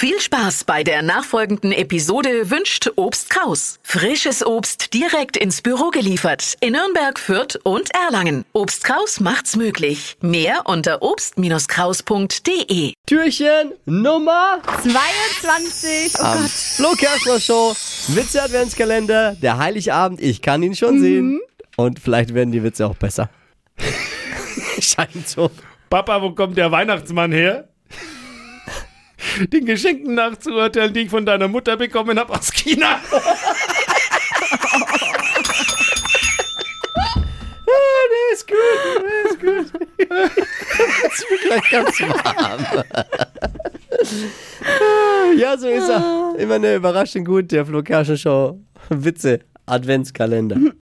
Viel Spaß bei der nachfolgenden Episode wünscht Obst Kraus. Frisches Obst direkt ins Büro geliefert in Nürnberg, Fürth und Erlangen. Obst Kraus macht's möglich. Mehr unter obst-kraus.de. Türchen Nummer 22. Oh am Gott. Flo Kerschner Show. Witze Adventskalender, der Heiligabend, ich kann ihn schon sehen. Und vielleicht werden die Witze auch besser. Scheint so. Papa, wo kommt der Weihnachtsmann her? Den Geschenken nachzuurteilen, die ich von deiner Mutter bekommen habe aus China. Der ist gut, der ist gut. Jetzt mir gleich ganz warm. ja, so ist er. Immer eine Überraschung gut, der Flo Kerschner Show. Witze Adventskalender.